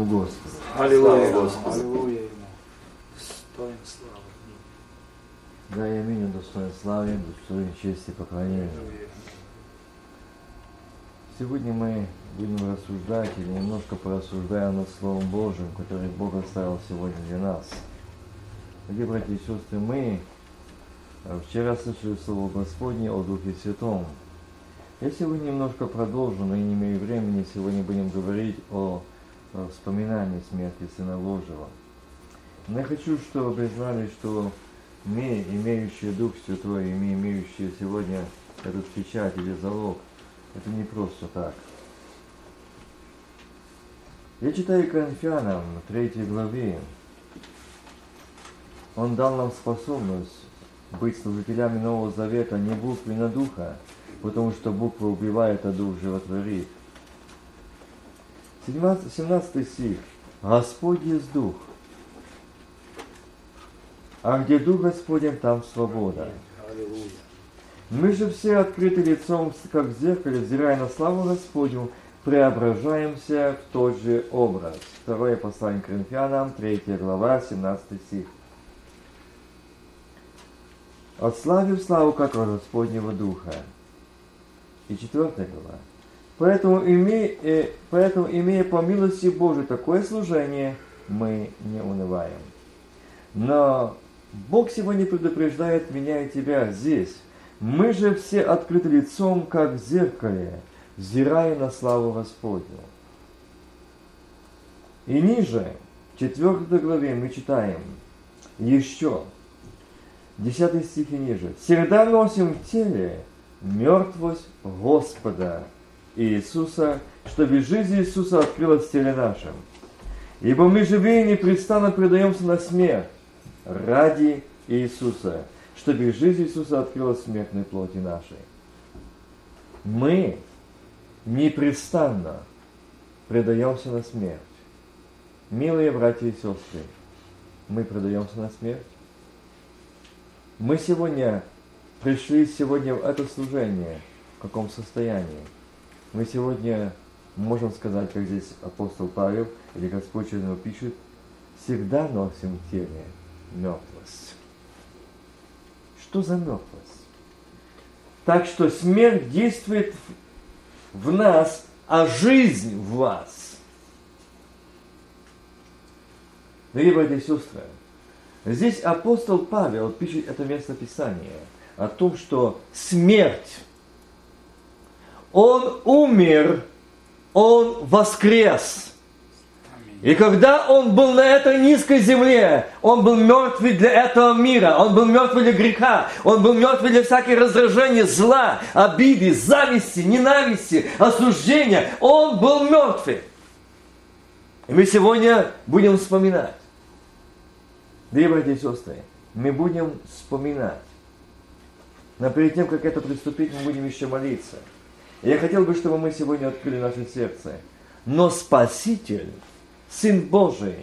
нашему Господу. Аллилуйя, Господи. Аллилуйя Ему. Достоин славы. Да, и аминь, он достоин славы, достоин чести и поклонения. Сегодня мы будем рассуждать или немножко порассуждаем над Словом Божьим, которое Бог оставил сегодня для нас. Дорогие братья и сестры, мы э, вчера слышали Слово Господне о Духе Святом. Я сегодня немножко продолжу, но и не имею времени. Сегодня будем говорить о, о вспоминании смерти Сына Божьего. Но я хочу, чтобы вы знали, что мы, имеющие Дух Святой, и мы, имеющие сегодня этот печать или залог, это не просто так. Я читаю Коринфянам, 3 главе. Он дал нам способность быть служителями Нового Завета не буквы на духа, потому что буква убивает, а дух животворит. 17, 17 стих. Господь есть дух. А где дух Господень, там свобода. Мы же все открыты лицом, как в зеркале, взирая на славу Господню, преображаемся в тот же образ. Второе послание к Коринфянам, 3 глава, 17 стих. От славы в славу, как Господнего Духа. И четвертая глава. Поэтому, имея, э, поэтому, имея по милости Божией такое служение, мы не унываем. Но Бог сегодня предупреждает меня и тебя здесь. Мы же все открыты лицом, как в зеркале, взирая на славу Господню. И ниже, в 4 главе, мы читаем еще, 10 стих и ниже. «Всегда носим в теле мертвость Господа Иисуса, чтобы жизнь Иисуса открылась в теле нашем. Ибо мы живые непрестанно предаемся на смерть ради Иисуса, чтобы жизнь Иисуса открылась в смертной плоти нашей. Мы непрестанно предаемся на смерть. Милые братья и сестры, мы предаемся на смерть. Мы сегодня пришли сегодня в это служение в каком состоянии? Мы сегодня можем сказать, как здесь апостол Павел или Господь через него пишет, всегда носим в теле мертвость. Что за мертвость? Так что смерть действует в нас, а жизнь в вас. Дорогие братья и сестры, здесь апостол Павел пишет это место Писания о том, что смерть, он умер, он воскрес – и когда он был на этой низкой земле, он был мертвый для этого мира, он был мертвый для греха, он был мертвый для всяких раздражений, зла, обиды, зависти, ненависти, осуждения. Он был мертвый. И мы сегодня будем вспоминать. Дорогие братья и сестры, мы будем вспоминать. Но перед тем, как это приступить, мы будем еще молиться. Я хотел бы, чтобы мы сегодня открыли наше сердце. Но Спаситель Сын Божий.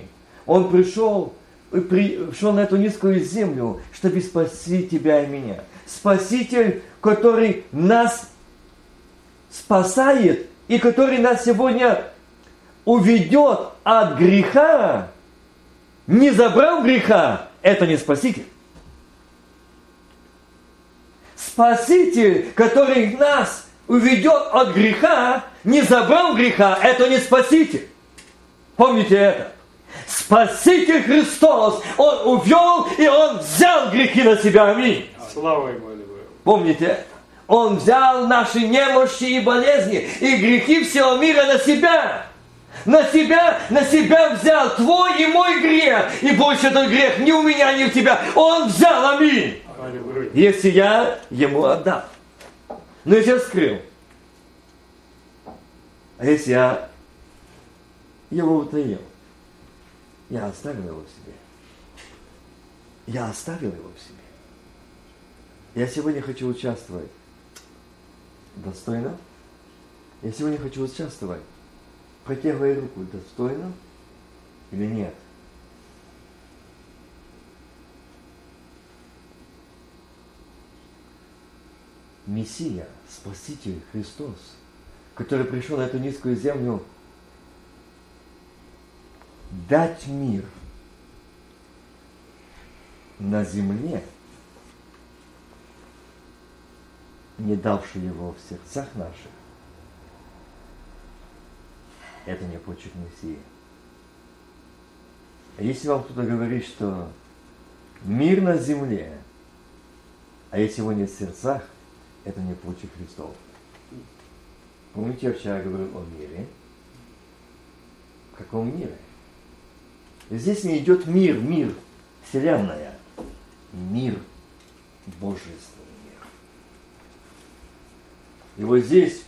Он пришел, пришел на эту низкую землю, чтобы спасти тебя и меня. Спаситель, который нас спасает и который нас сегодня уведет от греха, не забрал греха, это не спаситель. Спаситель, который нас уведет от греха, не забрал греха, это не спаситель. Помните это? Спаситель Христос, Он увел и Он взял грехи на себя. Аминь. Слава Ему. Помните это? Он взял наши немощи и болезни и грехи всего мира на себя. На себя, на себя взял твой и мой грех. И больше этот грех ни у меня, ни у тебя. Он взял, аминь. Если я ему отдам. Но если я скрыл. А если я его утаил. Я оставил его в себе. Я оставил его в себе. Я сегодня хочу участвовать. Достойно? Я сегодня хочу участвовать. Протягивай руку. Достойно или нет? Мессия, Спаситель Христос, который пришел на эту низкую землю дать мир на земле, не давший его в сердцах наших, это не почерк Мессии. А если вам кто-то говорит, что мир на земле, а если его нет в сердцах, это не почерк Христов. Помните, я вчера говорил о мире? В каком мире? Здесь не идет мир, мир, вселенная. Мир, божественный мир. И вот здесь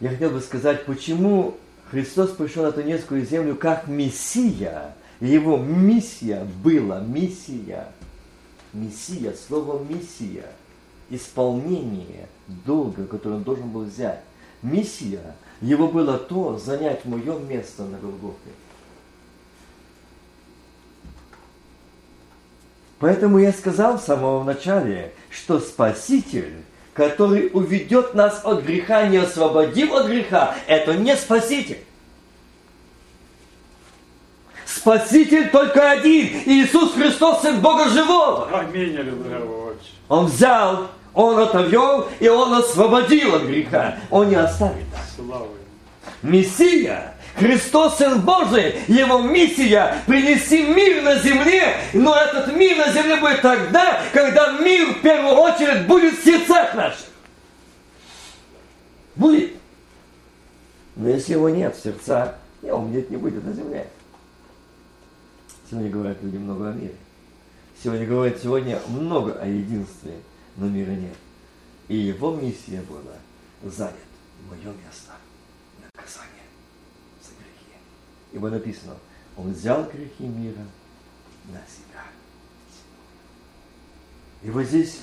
я хотел бы сказать, почему Христос пришел на Тунецкую землю как Мессия. Его миссия была, миссия. Мессия, слово миссия – исполнение долга, который он должен был взять. Миссия его было то, занять мое место на Голгофе. Поэтому я сказал в самом начале, что Спаситель, который уведет нас от греха, не освободив от греха, это не Спаситель. Спаситель только один, Иисус Христос, Сын Бога Живого. Аминь, аллилуйя, Он взял он отовел, и Он освободил от греха. Он не оставит нас. Мессия, Христос Сын Божий, Его миссия принести мир на земле, но этот мир на земле будет тогда, когда мир в первую очередь будет в сердцах наших. Будет. Но если его нет в сердцах, его нет, не будет на земле. Сегодня говорят люди много о мире. Сегодня говорят сегодня много о единстве но мира нет. И его миссия была занят мое место наказание за грехи. Ибо написано, он взял грехи мира на себя. И вот здесь,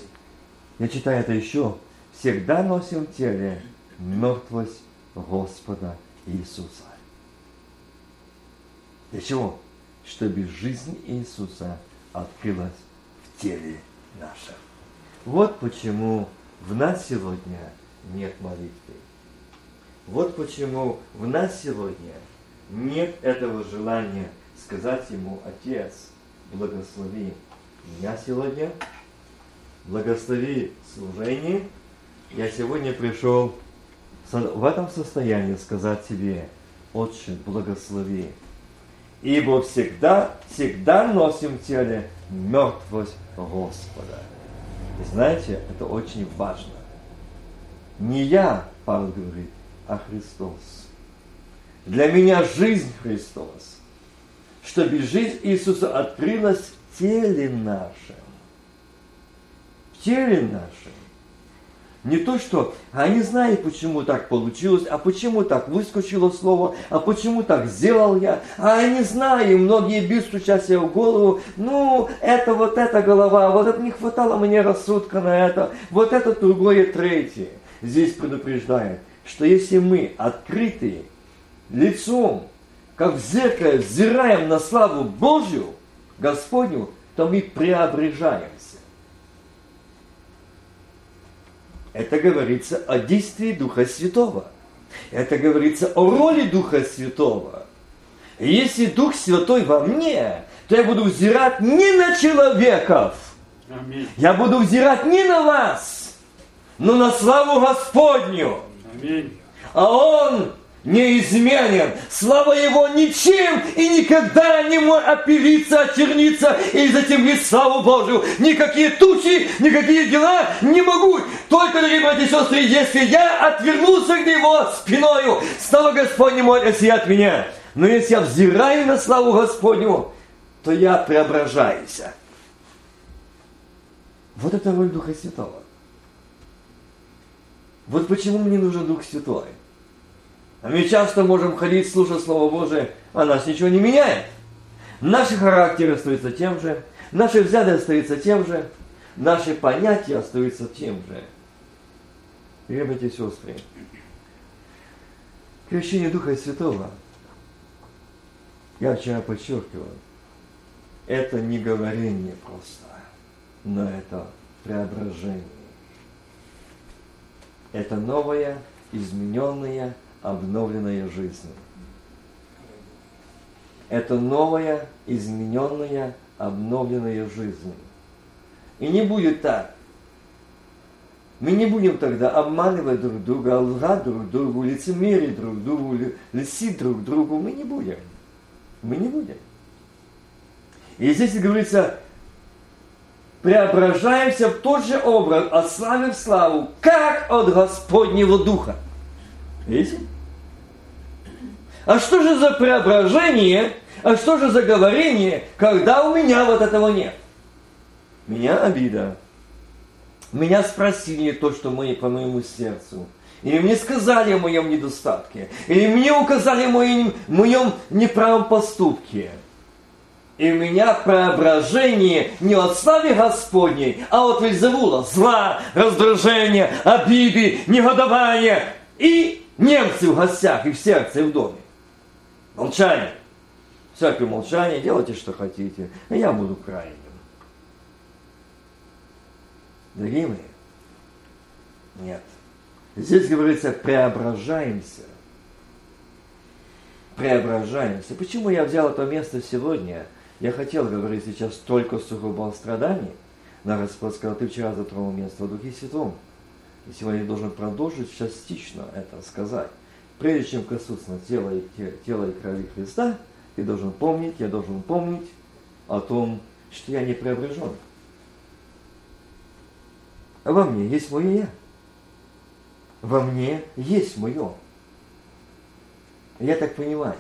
я читаю это еще, всегда носим в теле мертвость Господа Иисуса. Для чего? Чтобы жизнь Иисуса открылась в теле нашем. Вот почему в нас сегодня нет молитвы. Вот почему в нас сегодня нет этого желания сказать ему, Отец, благослови меня сегодня, благослови служение. Я сегодня пришел в этом состоянии сказать тебе, Отче, благослови. Ибо всегда, всегда носим в теле мертвость Господа. И знаете, это очень важно. Не я, Павел говорит, а Христос. Для меня жизнь Христос. Чтобы жизнь Иисуса открылась в теле нашем. В теле нашем. Не то, что а не знаю, почему так получилось, а почему так выскочило слово, а почему так сделал я, а я не знаю, многие бьют стуча себе в голову, ну, это вот эта голова, вот это не хватало мне рассудка на это, вот это другое третье. Здесь предупреждает, что если мы открытые лицом, как в зеркале взираем на славу Божью, Господню, то мы преображаемся. Это говорится о действии Духа Святого. Это говорится о роли Духа Святого. И если Дух Святой во мне, то я буду взирать не на человеков. Аминь. Я буду взирать не на вас, но на славу Господню. Аминь. А Он неизменен. Слава Его ничем и никогда не может опилиться, очерниться и затемнить славу Божию. Никакие тучи, никакие дела не могут. Только, дорогие братья и сестры, если я отвернулся к Него спиною, слава Господня может осиять меня. Но если я взираю на славу Господню, то я преображаюсь. Вот это роль Духа Святого. Вот почему мне нужен Дух Святой. А мы часто можем ходить, слушать Слово Божие, а нас ничего не меняет. Наши характеры остаются тем же, наши взгляды остаются тем же, наши понятия остаются тем же. Братья и сестры, крещение Духа Святого, я вчера подчеркивал, это не говорение просто, но это преображение. Это новое, измененное, обновленная жизнь. Это новая, измененная, обновленная жизнь. И не будет так. Мы не будем тогда обманывать друг друга, лгать друг другу, лицемерить друг другу, льстить друг другу. Мы не будем. Мы не будем. И здесь говорится, преображаемся в тот же образ, от в славу, как от Господнего Духа. Видите? А что же за преображение, а что же за говорение, когда у меня вот этого нет? Меня обида. Меня спросили то, что мы по моему сердцу. Или мне сказали о моем недостатке. Или мне указали о моем, моем неправом поступке. И у меня преображение не от славы Господней, а от Вельзевула. Зла, раздражения, обиды, негодования и немцы в гостях, и в сердце, и в доме. Молчание. Всякое молчание, делайте, что хотите, а я буду крайним. Дорогие мои, нет. Здесь говорится, преображаемся. Преображаемся. Почему я взял это место сегодня? Я хотел говорить сейчас только сугубо о страдании, но Господь сказал, ты вчера затронул место в Духе Святом. И сегодня я должен продолжить частично это сказать. Прежде чем коснуться тела и, тела и крови Христа, ты должен помнить, я должен помнить о том, что я не преображен. Во мне есть мое я. Во мне есть мое. Я так понимаю.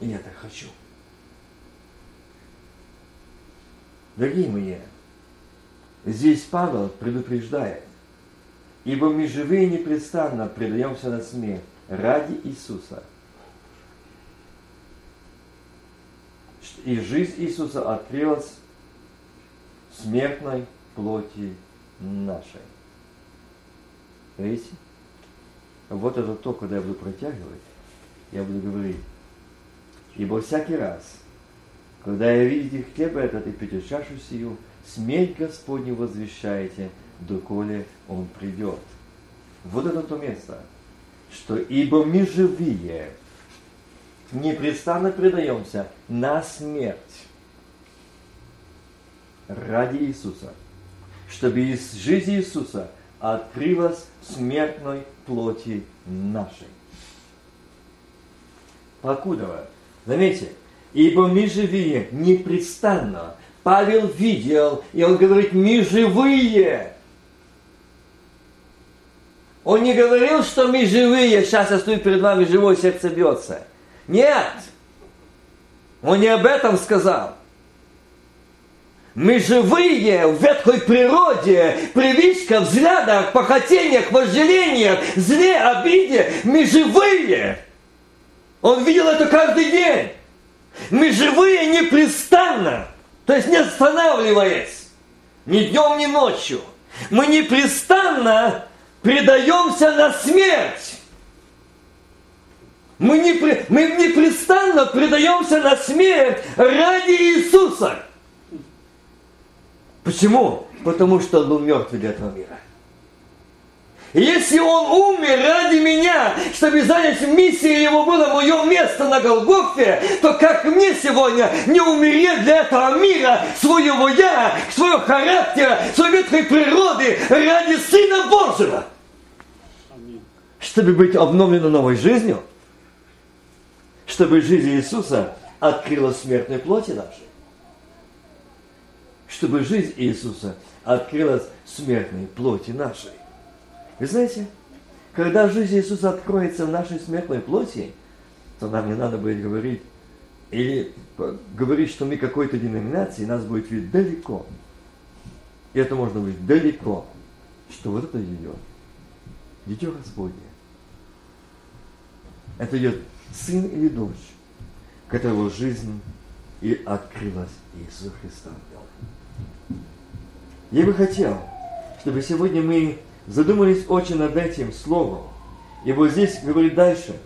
Я так хочу. Дорогие мои, здесь Павел предупреждает, ибо мы живые непрестанно предаемся на смерть ради Иисуса. И жизнь Иисуса открылась смертной плоти нашей. Видите? Вот это то, когда я буду протягивать, я буду говорить. Ибо всякий раз, когда я видите хлеб этот и пьете чашу сию, смерть Господню возвещаете, доколе Он придет. Вот это то место, что ибо мы живые, непрестанно предаемся на смерть ради Иисуса – чтобы из жизни Иисуса открылась смертной плоти нашей. Покудова. Заметьте, ибо мы живые непрестанно. Павел видел, и он говорит, мы живые. Он не говорил, что мы живые, сейчас я стою перед вами живой, сердце бьется. Нет. Он не об этом сказал. Мы живые в ветхой природе, привычках, взглядах, похотениях, вожделениях, зле, обиде. Мы живые. Он видел это каждый день. Мы живые непрестанно, то есть не останавливаясь, ни днем, ни ночью. Мы непрестанно предаемся на смерть. Мы, не, мы непрестанно предаемся на смерть ради Иисуса. Почему? Потому что он был мертвый для этого мира. Если он умер ради меня, чтобы занять миссию его было мое место на Голгофе, то как мне сегодня не умереть для этого мира, своего я, своего характера, своей ветхой природы ради Сына Божьего? Чтобы быть обновленным новой жизнью, чтобы жизнь Иисуса открыла смертной плоти нашей чтобы жизнь Иисуса открылась смертной плоти нашей. Вы знаете, когда жизнь Иисуса откроется в нашей смертной плоти, то нам не надо будет говорить, или говорить, что мы какой-то деноминации, нас будет видеть далеко. И это можно быть далеко, что вот это идет. Дитё Господне. Это идет сын или дочь, которого жизнь и открылась Иисусу Христу. Я бы хотел, чтобы сегодня мы задумались очень над этим словом. И вот здесь говорит дальше.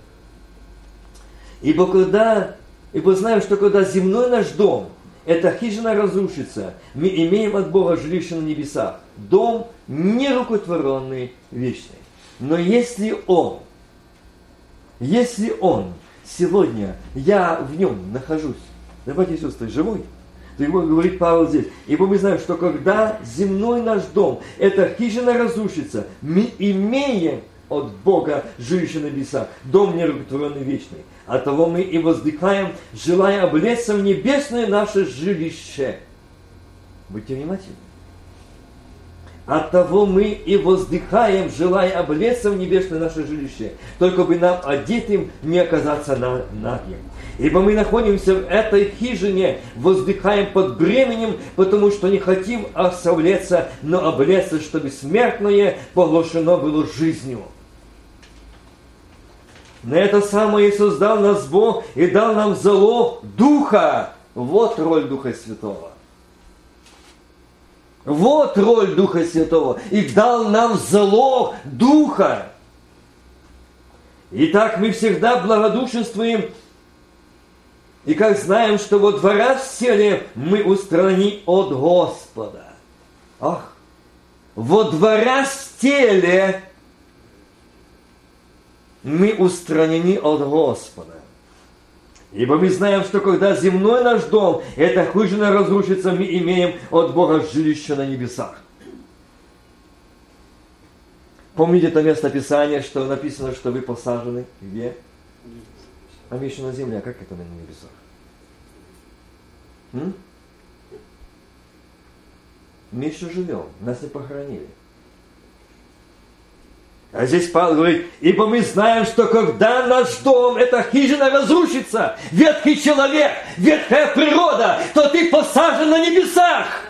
Ибо когда, ибо знаем, что когда земной наш дом, эта хижина разрушится, мы имеем от Бога жилище на небесах. Дом нерукотворенный, вечный. Но если он Если Он сегодня, я в нем нахожусь, давайте сестры, живой, то его говорит Павел здесь. Ибо мы знаем, что когда земной наш дом, эта хижина разрушится, мы имеем от Бога жилище на небесах, дом нерукотворенный вечный. От того мы и воздыхаем, желая облечься в небесное наше жилище. Будьте внимательны. От того мы и воздыхаем, желая облечься в небесное наше жилище, только бы нам одетым не оказаться на нагим. Ибо мы находимся в этой хижине, воздыхаем под бременем, потому что не хотим оставляться, но облечься, чтобы смертное поглощено было жизнью. На это самое создал нас Бог и дал нам залог Духа. Вот роль Духа Святого. Вот роль Духа Святого. И дал нам залог Духа. Итак, мы всегда благодушествуем и как знаем, что во двора в селе мы устранены от Господа. Ах, во двора в теле мы устранены от Господа. Ибо мы знаем, что когда земной наш дом, эта хижина разрушится, мы имеем от Бога жилище на небесах. Помните это место Писания, что написано, что вы посажены где? А мы еще на земле, а как это на небесах? М? Мы еще живем, нас не похоронили. А здесь Павел говорит, ибо мы знаем, что когда наш дом, эта хижина разрушится, ветхий человек, ветхая природа, то ты посажен на небесах.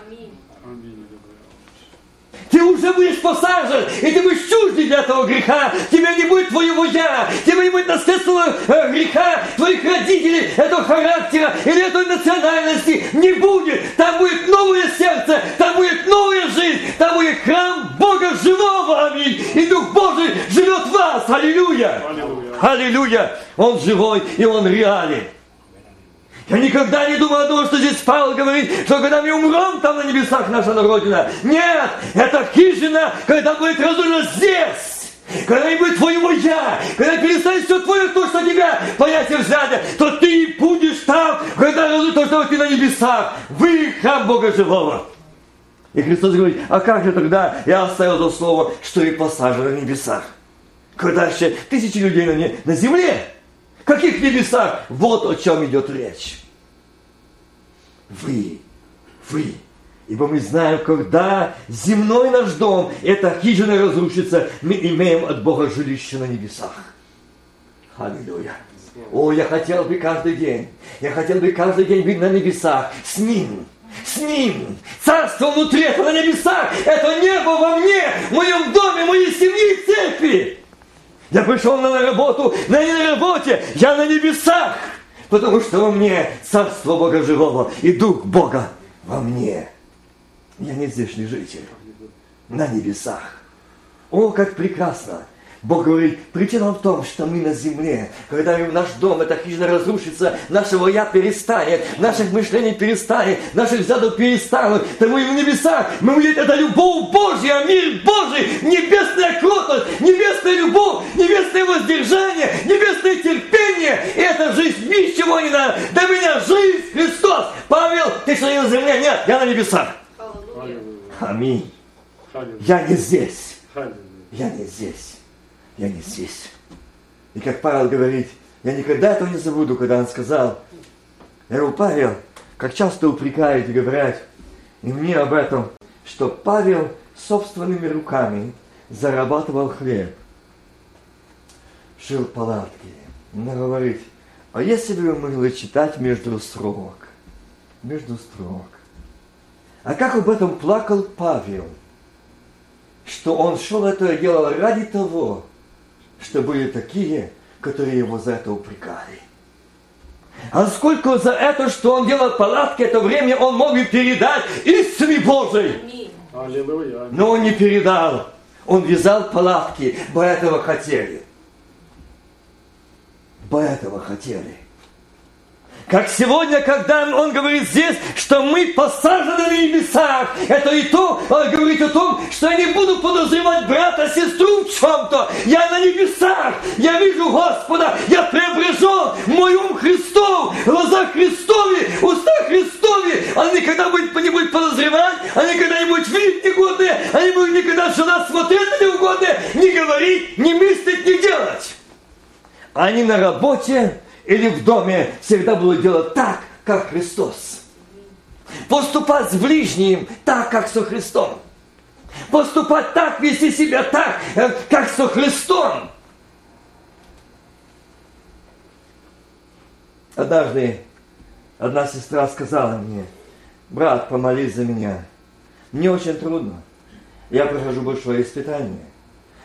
Ты уже будешь посажен, и ты будешь чуждый для этого греха. Тебя не будет твоего я, тебя не будет наследственного э, греха, твоих родителей, этого характера или этой национальности. Не будет. Там будет новое сердце, там будет новая жизнь, там будет храм Бога живого. Аминь. И Дух Божий живет в вас. Аллилуйя. Аллилуйя. Аллилуйя. Он живой и он реален. Я никогда не думал о том, что здесь Павел говорит, что когда мы умрем, там на небесах наша Родина. Нет, это хижина, когда будет разрушена здесь. Когда не будет твоего я, когда перестанет все твое, то, что тебя понятие взято, то ты будешь там, когда разрушит то, что ты на небесах. Вы храм Бога живого. И Христос говорит, а как же тогда я оставил то слово, что и посажен на небесах? Когда еще тысячи людей на, не, на земле, каких небесах? Вот о чем идет речь. Вы, вы. Ибо мы знаем, когда земной наш дом, эта хижина разрушится, мы имеем от Бога жилище на небесах. Аллилуйя. О, я хотел бы каждый день, я хотел бы каждый день быть на небесах с Ним. С Ним. Царство внутри, это на небесах. Это небо во мне, в моем доме, в моей семье и церкви. Я пришел на работу, на не на работе, я на небесах, потому что во мне царство Бога живого и Дух Бога во мне. Я не здешний житель, на небесах. О, как прекрасно! Бог говорит, причина в том, что мы на земле, когда наш дом, эта хижина разрушится, нашего я перестанет, наших мышлений перестанет, наших взглядов перестанут, то мы в небесах, мы увидим это любовь Божья, мир Божий, небесная кротость, небесная любовь, небесное воздержание, небесное терпение, и эта жизнь ничего не надо. Для меня жизнь Христос. Павел, ты что на земле? Нет, я на небесах. Аминь. Я не здесь. Я не здесь я не здесь. И как Павел говорит, я никогда этого не забуду, когда он сказал, я говорю, Павел, как часто упрекают и говорят, и мне об этом, что Павел собственными руками зарабатывал хлеб, шил палатки. Он говорит, а если бы вы могли читать между строк, между строк, а как об этом плакал Павел, что он шел это делал ради того, что были такие, которые его за это упрекали. А сколько за это, что он делал палатки, это время он мог бы передать истине Божией. Но он не передал. Он вязал палатки, бы этого хотели. Бы этого хотели. Как сегодня, когда он говорит здесь, что мы посажены на небесах, это и то, он говорит о том, что я не буду подозревать брата, сестру в чем-то. Я на небесах, я вижу Господа, я преображен, мой ум Христов, глаза Христове, уста Христове. Он никогда будет, не будет подозревать, он никогда не будет видеть негодное, он не будет никогда сюда смотреть на неугодное, не говорить, не мыслить, не делать. Они на работе, или в доме всегда было делать так, как Христос. Поступать с ближним так, как со Христом. Поступать так, вести себя так, э, как со Христом. Однажды одна сестра сказала мне, брат, помолись за меня. Мне очень трудно. Я прохожу большое испытание.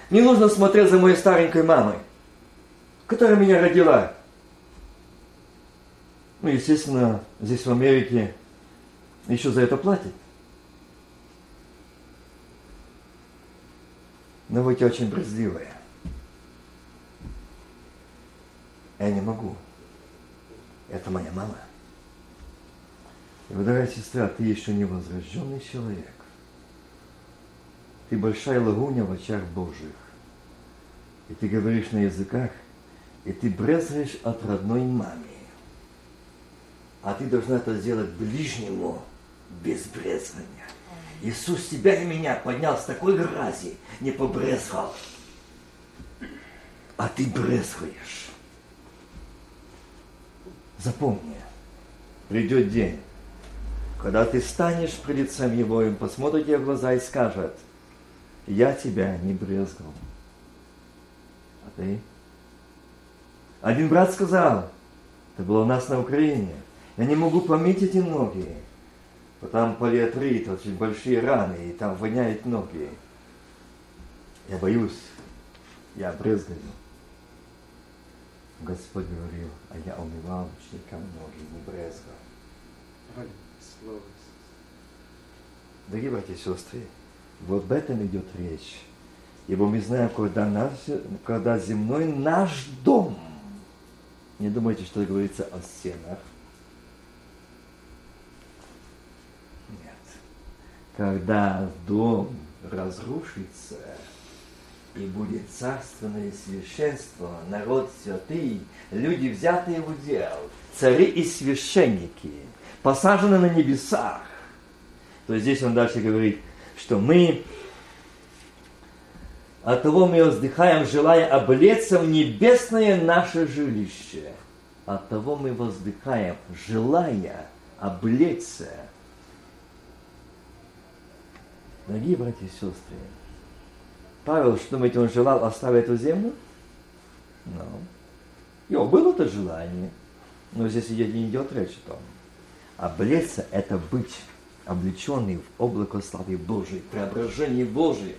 Не нужно смотреть за моей старенькой мамой, которая меня родила. Ну, естественно, здесь в Америке еще за это платят. Но вы очень брезгливая. Я не могу. Это моя мама. И, дорогая сестра, ты еще не возрожденный человек. Ты большая лагуня в очах Божьих. И ты говоришь на языках, и ты брезгаешь от родной мамы а ты должна это сделать ближнему без брезгания. Иисус тебя и меня поднял с такой грязи, не побрезгал. А ты брезгуешь. Запомни, придет день, когда ты станешь пред лицем Его, и Он посмотрит тебе в глаза и скажет, я тебя не брезгал. А ты? Один брат сказал, это было у нас на Украине, я не могу помыть эти ноги. Там полиатрит, очень большие раны, и там воняют ноги. Я боюсь, я брезгаю. Господь говорил, а я умывал ученикам ноги, не брезгал. Дорогие братья и сестры, вот об этом идет речь. Ибо мы знаем, когда, наш, когда земной наш дом, не думайте, что говорится о стенах, когда дом разрушится, и будет царственное священство, народ святый, люди, взятые в удел, цари и священники, посажены на небесах. То здесь он дальше говорит, что мы от того мы воздыхаем, желая облеться в небесное наше жилище. От того мы воздыхаем, желая облеться Дорогие братья и сестры, Павел, что думаете, он желал оставить эту землю? Ну, его было это желание, но здесь не идет речь о том. Облеться – это быть облеченный в облако славы Божией, преображение Божие.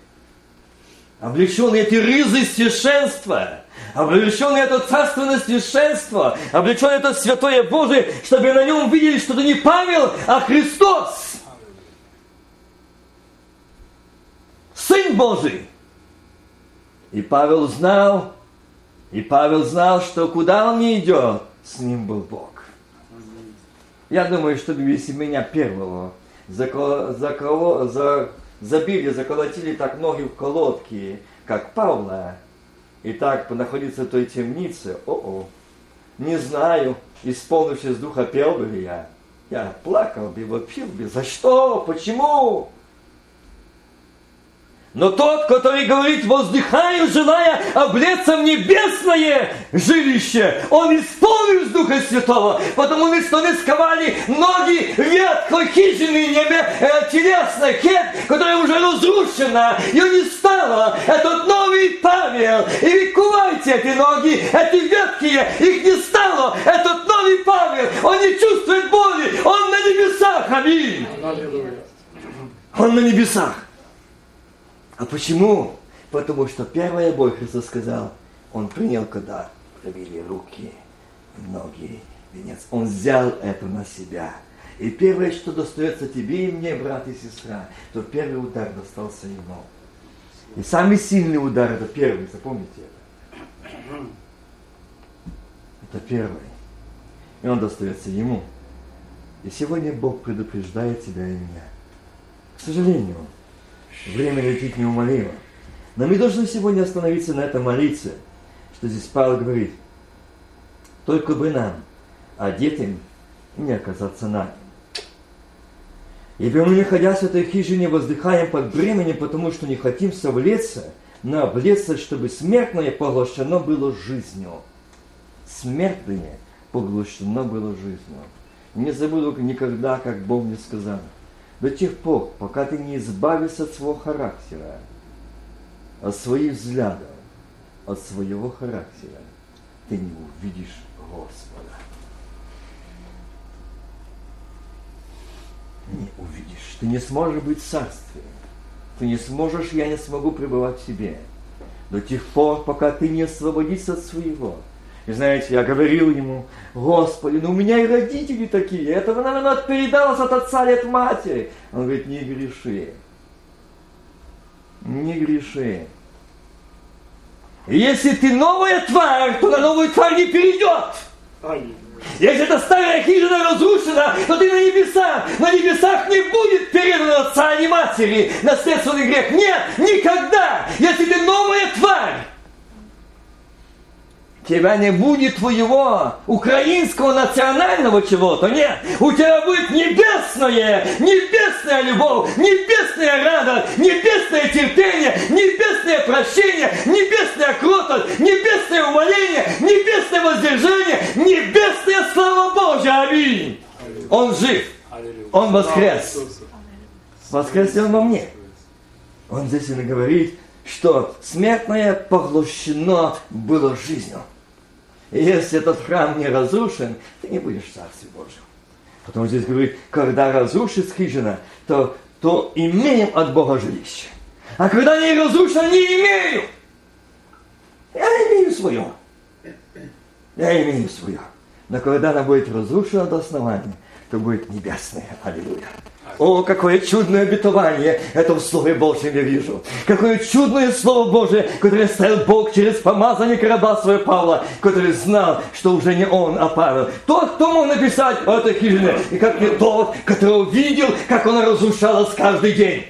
Облеченный эти рызы священства, облеченный это царственное священство, облеченный это святое Божие, чтобы на нем видели, что это не Павел, а Христос. Сын Божий. И Павел знал, и Павел знал, что куда он не идет, с ним был Бог. Я думаю, что если меня первого заколо, заколо, за, забили, заколотили так ноги в колодки, как Павла, и так находиться в той темнице, о-о, не знаю, исполнившись духа, пел бы я. Я плакал бы, вопил бы, за что, почему? Но тот, который говорит, воздыхаю, желая облеться в небесное жилище, он исполнил Духа Святого, потому что мы сковали ноги ветхой хижины небе, э, телесной, хет, которая уже разрушена, ее не стало. Этот новый Павел, и кувайте эти ноги, эти ветхие, их не стало. Этот новый Павел, он не чувствует боли, он на небесах, аминь. Он на небесах. А почему? Потому что первое боль Христос сказал, Он принял, когда пробили руки, ноги, венец. Он взял это на себя. И первое, что достается тебе и мне, брат и сестра, то первый удар достался ему. И самый сильный удар это первый, запомните это. Это первый. и он достается ему. И сегодня Бог предупреждает тебя и меня. К сожалению, время летит неумолимо. Но мы должны сегодня остановиться на этом молиться, что здесь Павел говорит, только бы нам, а детям не оказаться нами. Ибо мы, находясь в этой хижине, воздыхаем под бременем, потому что не хотим совлеться, но облеться, чтобы смертное поглощено было жизнью. Смертное поглощено было жизнью. Не забуду никогда, как Бог мне сказал, до тех пор, пока ты не избавишься от своего характера, от своих взглядов, от своего характера, ты не увидишь Господа. Не увидишь. Ты не сможешь быть в царстве. Ты не сможешь, я не смогу пребывать в себе. До тех пор, пока ты не освободишься от своего. И знаете, я говорил ему, Господи, ну у меня и родители такие, этого, наверное, передалось от отца от матери. Он говорит, не греши. Не греши. Если ты новая тварь, то на новую тварь не перейдет. Если эта старая хижина разрушена, то ты на небесах. На небесах не будет передано отца и матери наследственный грех. Нет, никогда. Если ты новая тварь, тебя не будет твоего украинского национального чего-то, нет. У тебя будет небесное, небесная любовь, небесная радость, небесное терпение, небесное прощение, небесная кротость, небесное умоление, небесное воздержание, небесная слава Божья. Аминь. Он жив. Он воскрес. Воскрес он во мне. Он здесь и говорит, что смертное поглощено было жизнью. Если этот храм не разрушен, ты не будешь в Царстве Божьем. Потому что здесь говорит, когда разрушится хижина, то, то имеем от Бога жилище. А когда не разрушено, не имею. Я имею свое. Я имею свое. Но когда она будет разрушена до основания, то будет небесное. Аллилуйя. О, какое чудное обетование это в Слове Божьем я вижу. Какое чудное Слово Божие, которое ставил Бог через помазание раба своего Павла, который знал, что уже не он, а Павел. Тот, кто мог написать в этой хижине, и как не тот, который увидел, как она разрушалась каждый день.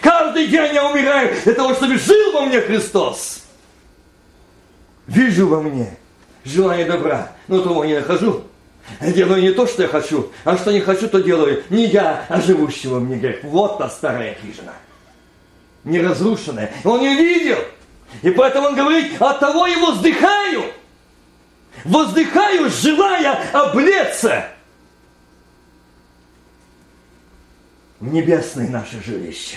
Каждый день я умираю для того, чтобы жил во мне Христос. Вижу во мне желание добра, но того не нахожу. Я делаю не то, что я хочу, а что не хочу, то делаю не я, а живущего мне грех. Вот та старая хижина. Не разрушенная. Он не видел. И поэтому он говорит, от того и воздыхаю. Воздыхаю, желая облеться в небесное наше жилище.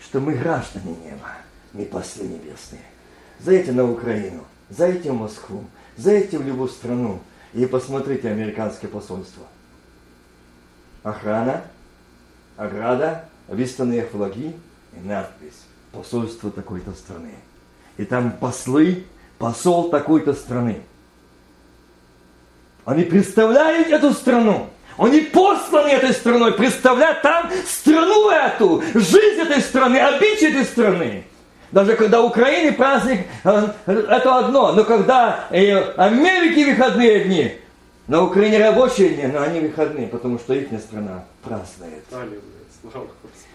Что мы граждане неба, не послы небесные. Зайдите на Украину, зайдите в Москву, Заедьте в любую страну и посмотрите американское посольство. Охрана, ограда, выставленные флаги и надпись «Посольство такой-то страны». И там послы, посол такой-то страны. Они представляют эту страну. Они посланы этой страной, представляют там страну эту, жизнь этой страны, обычаи этой страны. Даже когда Украине праздник, э, это одно. Но когда в Америке выходные дни, на Украине рабочие дни, но они выходные, потому что их страна празднует.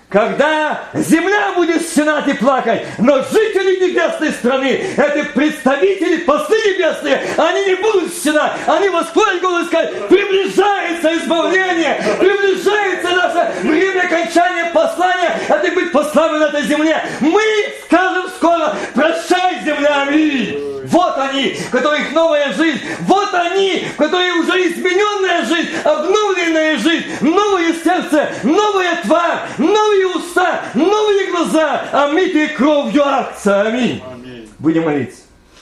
Когда земля будет стенать и плакать, но жители небесной страны, это представители, послы небесные, они не будут стенать, они восклонят голос и сказать, приближается избавление, приближается наше время окончания послания, это быть послами на этой земле. Мы скажем скоро, прощай, земля, аминь. Вот они, у которых новая жизнь. Вот они, у которых уже измененная жизнь, обновленная жизнь, новое сердце, новая тварь, новые уста, новые глаза, омитые кровью Отца. Аминь. Аминь. Будем молиться.